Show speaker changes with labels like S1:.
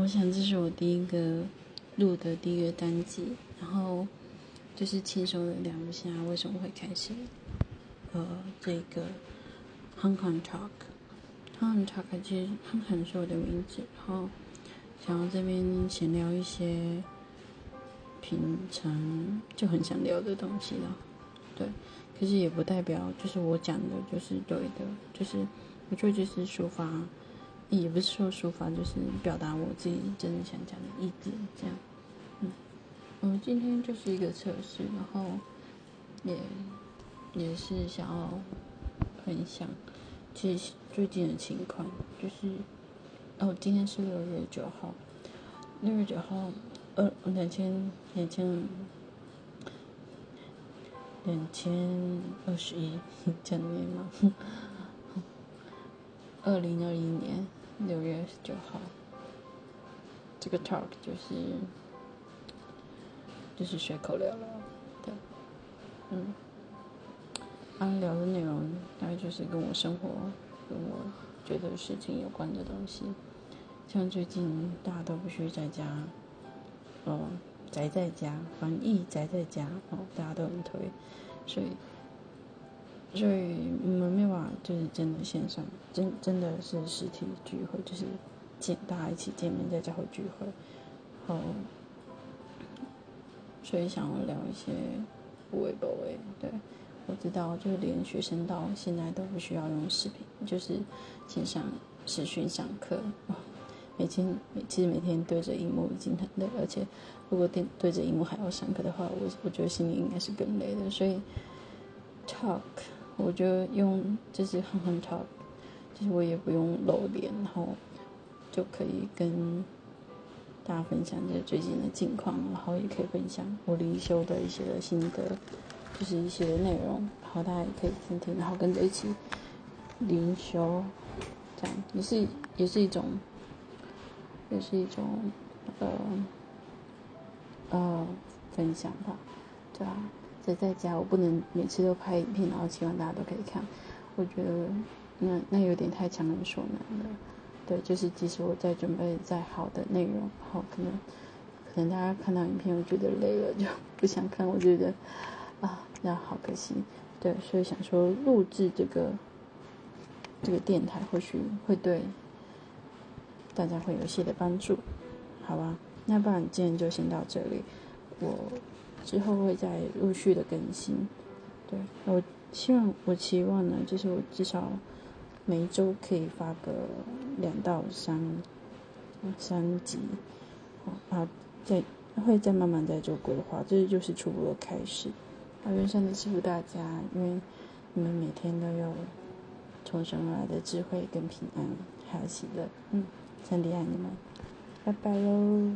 S1: 我想这是我第一个录的第一个单集，然后就是轻松的聊一下为什么会开始呃这个 Hong Kong Talk，Hong Kong Talk 其实 Hong Kong 是我的名字，然后想要这边闲聊一些平常就很想聊的东西了，对，可是也不代表就是我讲的就是对的，就是我觉得就是抒发。也不是说抒发，就是表达我自己真的想讲的意见，这样。嗯，我们，今天就是一个测试，然后也也是想要分享，其实最近的情况就是，哦，今天是六月九号，六月九号，二两千两千两千二十一，讲年吗？二零二一年。六月十九号，这个 talk 就是就是随口聊了，对，嗯，安聊的内容大概就是跟我生活、跟我觉得事情有关的东西，像最近大家都必须在家，哦，宅在家，防疫宅在家，哦，大家都很推，所以。所以我们没有办法，就是真的线上，真真的是实体聚会，就是见大家一起见面，在教会聚会。后，所以想要聊一些不为不为。对，我知道，就连学生到现在都不需要用视频，就是线上视讯上课。每天每其实每天对着荧幕已经很累，而且如果对对着荧幕还要上课的话，我我觉得心里应该是更累的。所以，talk。我就用就是哼哼 talk，就是我也不用露脸，然后就可以跟大家分享这最近的近况，然后也可以分享我灵修的一些心得，就是一些内容，然后大家也可以听听，然后跟着一起灵修，这样也是也是一种，也是一种呃呃分享吧，对吧？在在家，我不能每次都拍影片，然后希望大家都可以看。我觉得那那有点太强人所难了。对，就是即使我在准备再好的内容，然后可能可能大家看到影片，我觉得累了就不想看。我觉得啊，那好可惜。对，所以想说录制这个这个电台，或许会对大家会有一些的帮助，好吧？那不然今天就先到这里，我。之后会再陆续的更新，对我希望我期望呢，就是我至少每一周可以发个两到三三集，啊，再会再慢慢再做规划，这就是初步的开始。啊，愿上帝祝福大家，因为你们每天都有从生而来的智慧跟平安还有喜乐，嗯，真的爱你们，拜拜喽。